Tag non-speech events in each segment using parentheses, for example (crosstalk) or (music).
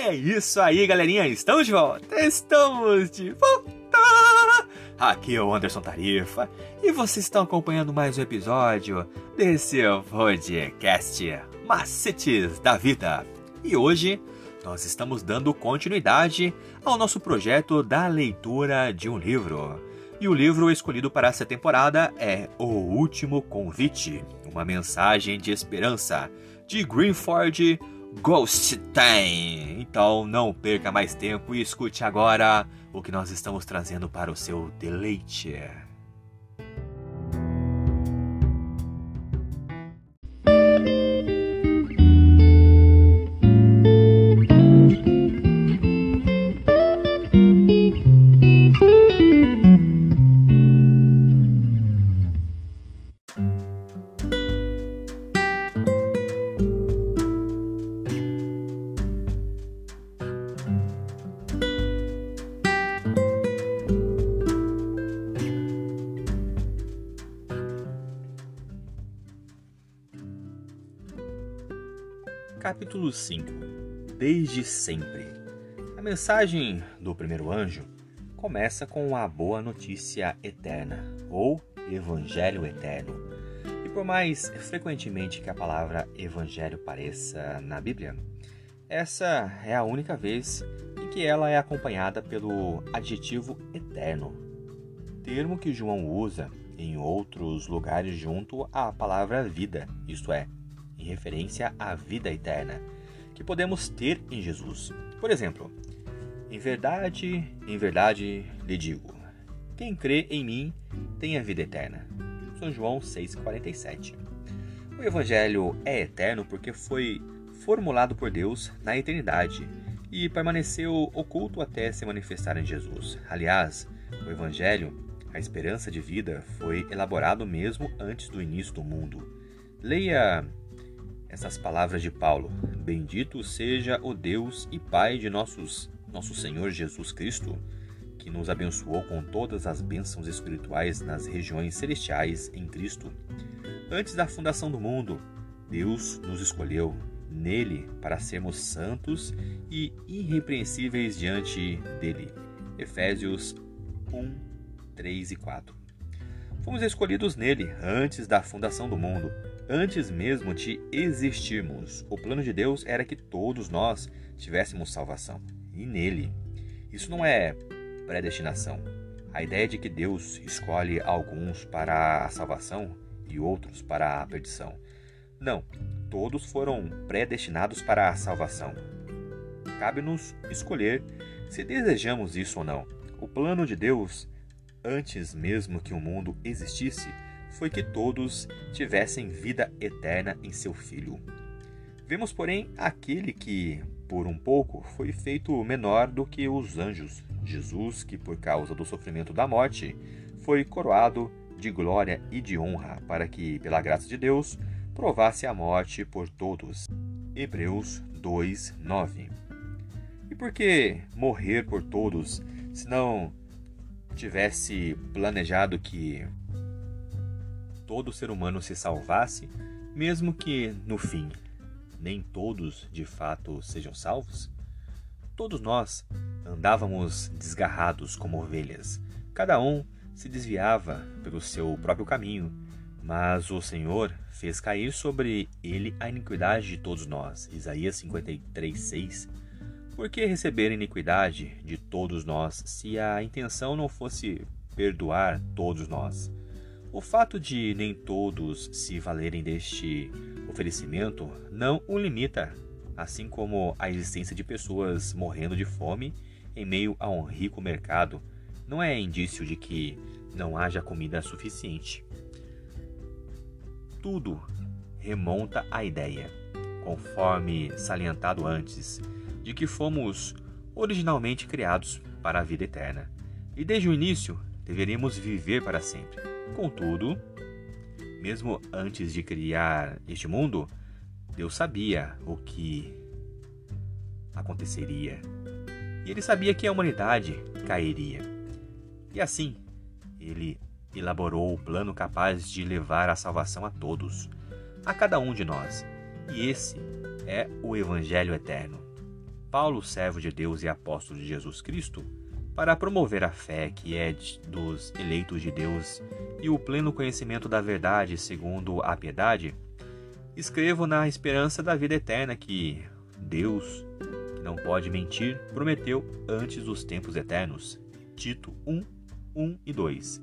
É isso aí, galerinha. Estamos de volta. Estamos de volta. Aqui é o Anderson Tarifa e vocês estão acompanhando mais um episódio desse podcast Macetes da Vida. E hoje nós estamos dando continuidade ao nosso projeto da leitura de um livro. E o livro escolhido para essa temporada é O Último Convite, uma mensagem de esperança de Greenford Time. Então não perca mais tempo e escute agora o que nós estamos trazendo para o seu deleite. Capítulo 5 Desde sempre. A mensagem do primeiro anjo começa com a boa notícia eterna, ou Evangelho eterno. E por mais frequentemente que a palavra Evangelho pareça na Bíblia, essa é a única vez em que ela é acompanhada pelo adjetivo eterno, termo que João usa em outros lugares junto à palavra vida, isto é, em referência à vida eterna que podemos ter em Jesus. Por exemplo, em verdade, em verdade lhe digo: quem crê em mim tem a vida eterna. São João 6,47. O Evangelho é eterno porque foi formulado por Deus na eternidade e permaneceu oculto até se manifestar em Jesus. Aliás, o Evangelho, a esperança de vida, foi elaborado mesmo antes do início do mundo. Leia essas palavras de Paulo: Bendito seja o Deus e Pai de nossos, nosso Senhor Jesus Cristo, que nos abençoou com todas as bênçãos espirituais nas regiões celestiais em Cristo. Antes da fundação do mundo, Deus nos escolheu nele para sermos santos e irrepreensíveis diante dele. Efésios 1, 3 e 4. Fomos escolhidos nele antes da fundação do mundo Antes mesmo de existirmos, o plano de Deus era que todos nós tivéssemos salvação. E nele. Isso não é predestinação. A ideia de que Deus escolhe alguns para a salvação e outros para a perdição. Não, todos foram predestinados para a salvação. Cabe-nos escolher se desejamos isso ou não. O plano de Deus, antes mesmo que o mundo existisse, foi que todos tivessem vida eterna em seu Filho. Vemos, porém, aquele que, por um pouco, foi feito menor do que os anjos, Jesus, que por causa do sofrimento da morte, foi coroado de glória e de honra, para que, pela graça de Deus, provasse a morte por todos. Hebreus 2, 9. E por que morrer por todos, se não tivesse planejado que todo ser humano se salvasse, mesmo que, no fim, nem todos de fato sejam salvos? Todos nós andávamos desgarrados como ovelhas, cada um se desviava pelo seu próprio caminho, mas o Senhor fez cair sobre ele a iniquidade de todos nós. Isaías 53, 6. Por que receber iniquidade de todos nós se a intenção não fosse perdoar todos nós? O fato de nem todos se valerem deste oferecimento não o limita, assim como a existência de pessoas morrendo de fome em meio a um rico mercado não é indício de que não haja comida suficiente. Tudo remonta à ideia, conforme salientado antes, de que fomos originalmente criados para a vida eterna e desde o início deveríamos viver para sempre. Contudo, mesmo antes de criar este mundo, Deus sabia o que aconteceria. E ele sabia que a humanidade cairia. E assim, ele elaborou o plano capaz de levar a salvação a todos, a cada um de nós. E esse é o Evangelho eterno. Paulo, servo de Deus e apóstolo de Jesus Cristo, para promover a fé que é dos eleitos de Deus e o pleno conhecimento da verdade segundo a piedade, escrevo na esperança da vida eterna que Deus, que não pode mentir, prometeu antes dos tempos eternos. Tito 1, 1 e 2.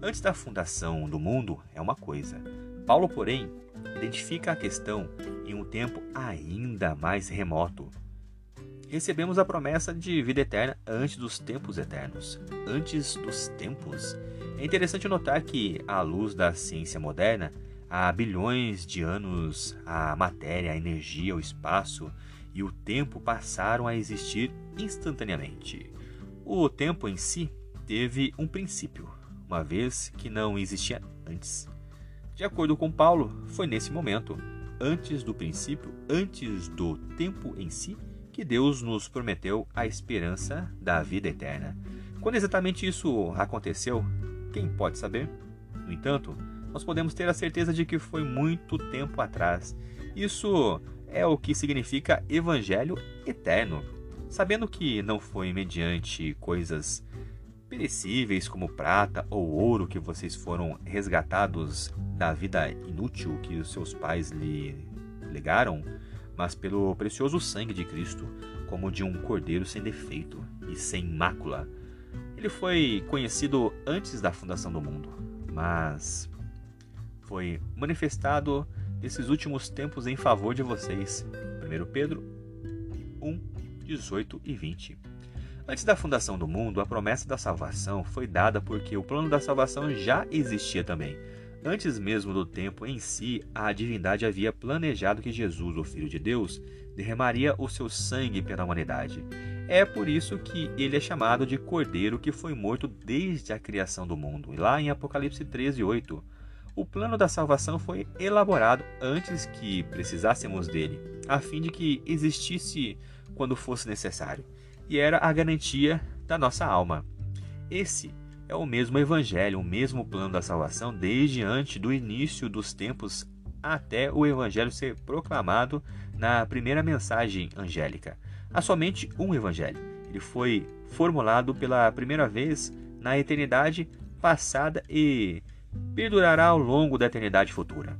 Antes da fundação do mundo é uma coisa. Paulo, porém, identifica a questão em um tempo ainda mais remoto, recebemos a promessa de vida eterna antes dos tempos eternos. Antes dos tempos. É interessante notar que, à luz da ciência moderna, há bilhões de anos a matéria, a energia, o espaço e o tempo passaram a existir instantaneamente. O tempo em si teve um princípio, uma vez que não existia antes. De acordo com Paulo, foi nesse momento, antes do princípio, antes do tempo em si, que Deus nos prometeu a esperança da vida eterna. Quando exatamente isso aconteceu, quem pode saber? No entanto, nós podemos ter a certeza de que foi muito tempo atrás. Isso é o que significa evangelho eterno. Sabendo que não foi mediante coisas perecíveis como prata ou ouro que vocês foram resgatados da vida inútil que os seus pais lhe legaram, mas pelo precioso sangue de Cristo, como de um cordeiro sem defeito e sem mácula. Ele foi conhecido antes da fundação do mundo, mas foi manifestado nesses últimos tempos em favor de vocês. 1 Pedro 1, 18 e 20. Antes da fundação do mundo, a promessa da salvação foi dada porque o plano da salvação já existia também. Antes mesmo do tempo em si, a divindade havia planejado que Jesus, o Filho de Deus, derramaria o seu sangue pela humanidade. É por isso que ele é chamado de Cordeiro que foi morto desde a criação do mundo. Lá em Apocalipse 13, 8. O plano da salvação foi elaborado antes que precisássemos dele, a fim de que existisse quando fosse necessário, e era a garantia da nossa alma. Esse é o mesmo evangelho, o mesmo plano da salvação desde antes do início dos tempos até o evangelho ser proclamado na primeira mensagem angélica. Há somente um evangelho. Ele foi formulado pela primeira vez na eternidade passada e perdurará ao longo da eternidade futura.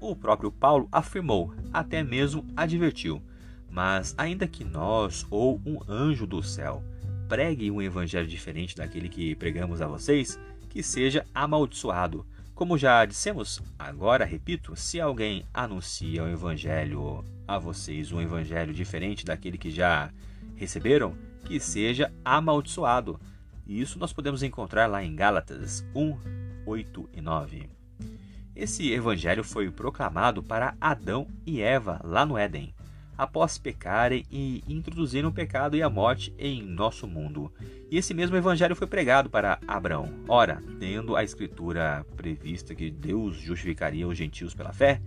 O próprio Paulo afirmou, até mesmo advertiu: Mas ainda que nós ou um anjo do céu pregue um evangelho diferente daquele que pregamos a vocês, que seja amaldiçoado. Como já dissemos, agora repito: se alguém anuncia o evangelho a vocês, um evangelho diferente daquele que já receberam, que seja amaldiçoado. Isso nós podemos encontrar lá em Gálatas 1, 8 e 9. Esse evangelho foi proclamado para Adão e Eva lá no Éden após pecarem e introduziram o pecado e a morte em nosso mundo. E esse mesmo evangelho foi pregado para Abraão. Ora, tendo a escritura prevista que Deus justificaria os gentios pela fé,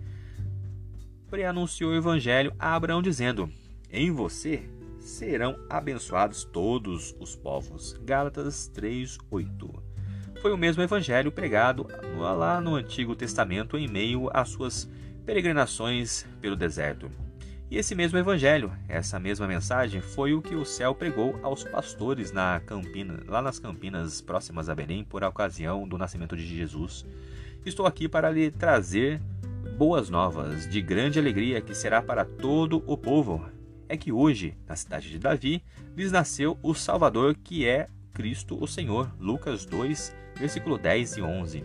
preanunciou o evangelho a Abraão dizendo: Em você serão abençoados todos os povos. Gálatas 3:8. Foi o mesmo evangelho pregado lá no Antigo Testamento em meio às suas peregrinações pelo deserto. E esse mesmo evangelho, essa mesma mensagem, foi o que o céu pregou aos pastores na Campina, lá nas Campinas próximas a Belém, por ocasião do nascimento de Jesus. Estou aqui para lhe trazer boas novas de grande alegria que será para todo o povo. É que hoje, na cidade de Davi, lhes nasceu o Salvador, que é Cristo o Senhor. Lucas 2, versículo 10 e 11.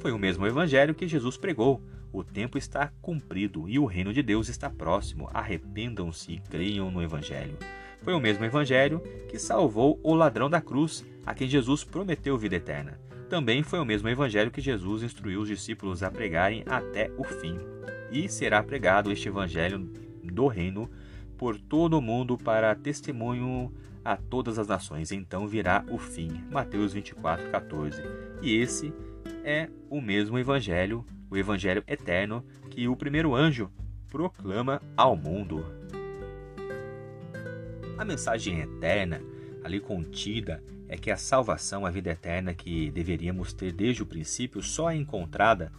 Foi o mesmo evangelho que Jesus pregou o tempo está cumprido e o reino de Deus está próximo. Arrependam-se e creiam no Evangelho. Foi o mesmo Evangelho que salvou o ladrão da cruz, a quem Jesus prometeu vida eterna. Também foi o mesmo Evangelho que Jesus instruiu os discípulos a pregarem até o fim. E será pregado este Evangelho do reino por todo o mundo para testemunho a todas as nações. Então virá o fim. Mateus 24, 14. E esse é o mesmo Evangelho o Evangelho eterno que o primeiro anjo proclama ao mundo. A mensagem eterna ali contida é que a salvação, a vida eterna que deveríamos ter desde o princípio, só é encontrada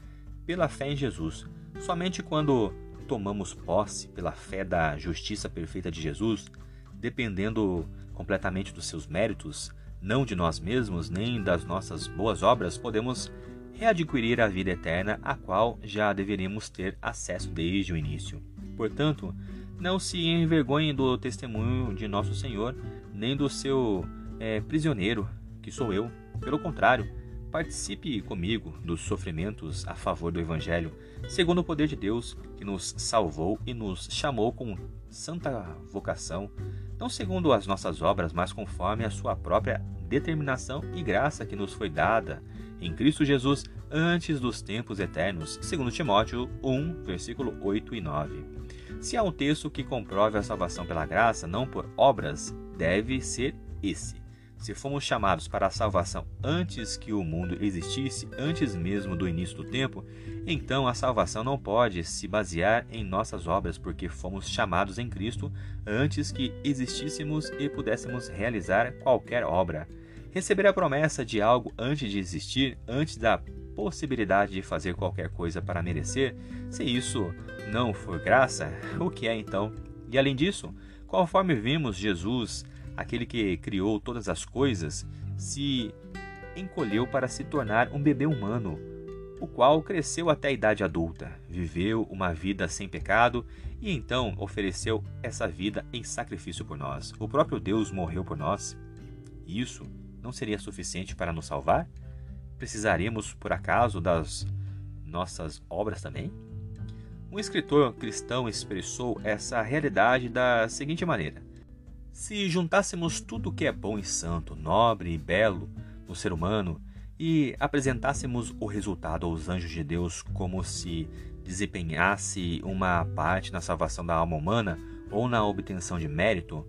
pela fé em Jesus. Somente quando tomamos posse pela fé da justiça perfeita de Jesus, dependendo completamente dos seus méritos, não de nós mesmos nem das nossas boas obras, podemos readquirir a vida eterna, a qual já deveríamos ter acesso desde o início. Portanto, não se envergonhe do testemunho de nosso Senhor, nem do seu é, prisioneiro, que sou eu. Pelo contrário, participe comigo dos sofrimentos a favor do Evangelho, segundo o poder de Deus que nos salvou e nos chamou com santa vocação, não segundo as nossas obras, mas conforme a sua própria determinação e graça que nos foi dada em Cristo Jesus antes dos tempos eternos, segundo Timóteo 1, versículo 8 e 9. Se há um texto que comprove a salvação pela graça, não por obras, deve ser esse. Se fomos chamados para a salvação antes que o mundo existisse, antes mesmo do início do tempo, então a salvação não pode se basear em nossas obras, porque fomos chamados em Cristo antes que existíssemos e pudéssemos realizar qualquer obra. Receber a promessa de algo antes de existir, antes da possibilidade de fazer qualquer coisa para merecer, se isso não for graça, (laughs) o que é então? E além disso, conforme vimos Jesus aquele que criou todas as coisas, se encolheu para se tornar um bebê humano, o qual cresceu até a idade adulta, viveu uma vida sem pecado e então ofereceu essa vida em sacrifício por nós. O próprio Deus morreu por nós. Isso não seria suficiente para nos salvar? Precisaríamos, por acaso, das nossas obras também? Um escritor cristão expressou essa realidade da seguinte maneira: se juntássemos tudo o que é bom e santo, nobre e belo no ser humano e apresentássemos o resultado aos anjos de Deus como se desempenhasse uma parte na salvação da alma humana ou na obtenção de mérito,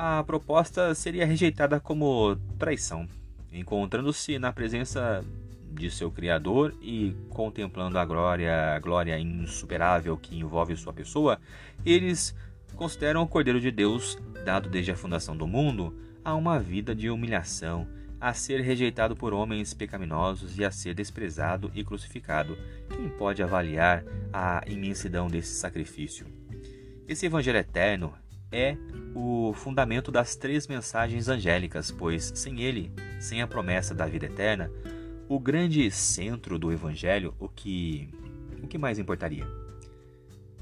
a proposta seria rejeitada como traição. Encontrando-se na presença de seu Criador e contemplando a glória, a glória insuperável que envolve sua pessoa, eles consideram o Cordeiro de Deus, dado desde a fundação do mundo, a uma vida de humilhação, a ser rejeitado por homens pecaminosos e a ser desprezado e crucificado. Quem pode avaliar a imensidão desse sacrifício? Esse Evangelho eterno é o fundamento das três mensagens angélicas, pois sem ele, sem a promessa da vida eterna, o grande centro do Evangelho, o que, o que mais importaria?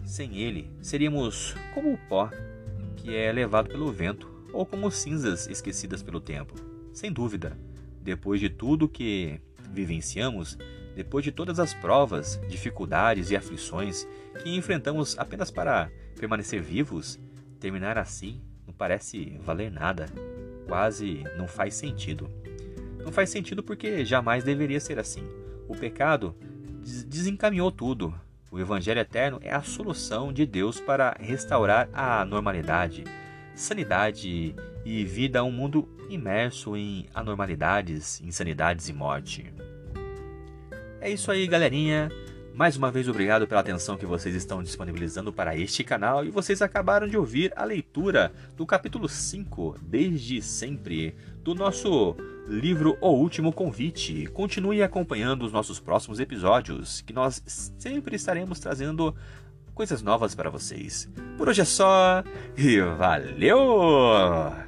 Sem ele, seríamos como o pó que é levado pelo vento ou como cinzas esquecidas pelo tempo. Sem dúvida, depois de tudo que vivenciamos, depois de todas as provas, dificuldades e aflições que enfrentamos apenas para permanecer vivos, terminar assim não parece valer nada. Quase não faz sentido. Não faz sentido porque jamais deveria ser assim. O pecado desencaminhou tudo, o Evangelho Eterno é a solução de Deus para restaurar a normalidade, sanidade e vida a um mundo imerso em anormalidades, insanidades e morte. É isso aí, galerinha. Mais uma vez, obrigado pela atenção que vocês estão disponibilizando para este canal e vocês acabaram de ouvir a leitura do capítulo 5, Desde Sempre, do nosso livro O Último Convite. Continue acompanhando os nossos próximos episódios, que nós sempre estaremos trazendo coisas novas para vocês. Por hoje é só e valeu!